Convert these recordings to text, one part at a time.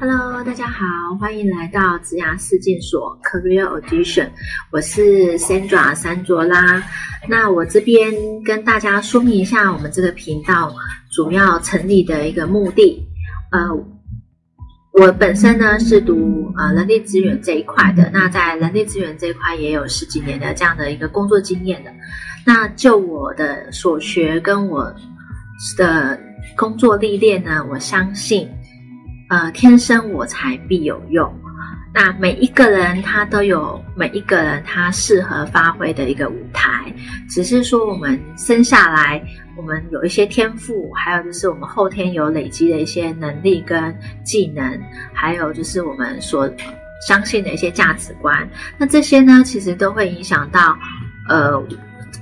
Hello，大家好，欢迎来到职涯世界所 Career Audition，我是 Sandra 三卓拉。那我这边跟大家说明一下，我们这个频道主要成立的一个目的。呃，我本身呢是读呃人力资源这一块的，那在人力资源这一块也有十几年的这样的一个工作经验的。那就我的所学跟我的工作历练呢，我相信。呃，天生我材必有用。那每一个人他都有每一个人他适合发挥的一个舞台，只是说我们生下来，我们有一些天赋，还有就是我们后天有累积的一些能力跟技能，还有就是我们所相信的一些价值观。那这些呢，其实都会影响到呃。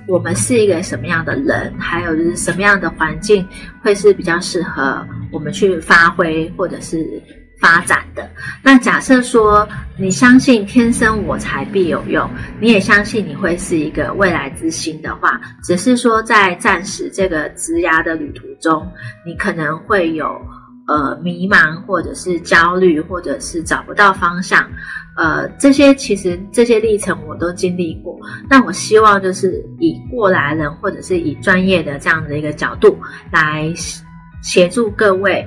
我们是一个什么样的人，还有就是什么样的环境会是比较适合我们去发挥或者是发展的。那假设说你相信天生我材必有用，你也相信你会是一个未来之星的话，只是说在暂时这个职涯的旅途中，你可能会有。呃，迷茫或者是焦虑，或者是找不到方向，呃，这些其实这些历程我都经历过。那我希望就是以过来人，或者是以专业的这样的一个角度来协助各位，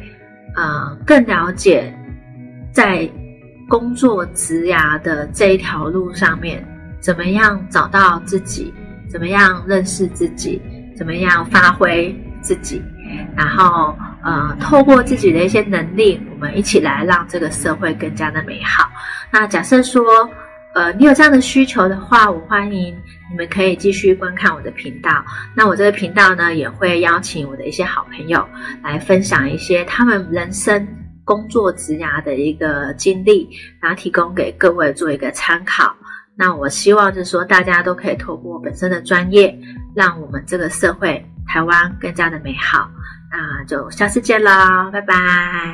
呃，更了解在工作职涯的这一条路上面，怎么样找到自己，怎么样认识自己，怎么样发挥自己，然后。呃，透过自己的一些能力，我们一起来让这个社会更加的美好。那假设说，呃，你有这样的需求的话，我欢迎你们可以继续观看我的频道。那我这个频道呢，也会邀请我的一些好朋友来分享一些他们人生工作职涯的一个经历，然后提供给各位做一个参考。那我希望就是说，大家都可以透过本身的专业，让我们这个社会台湾更加的美好。那就下次见啦，拜拜。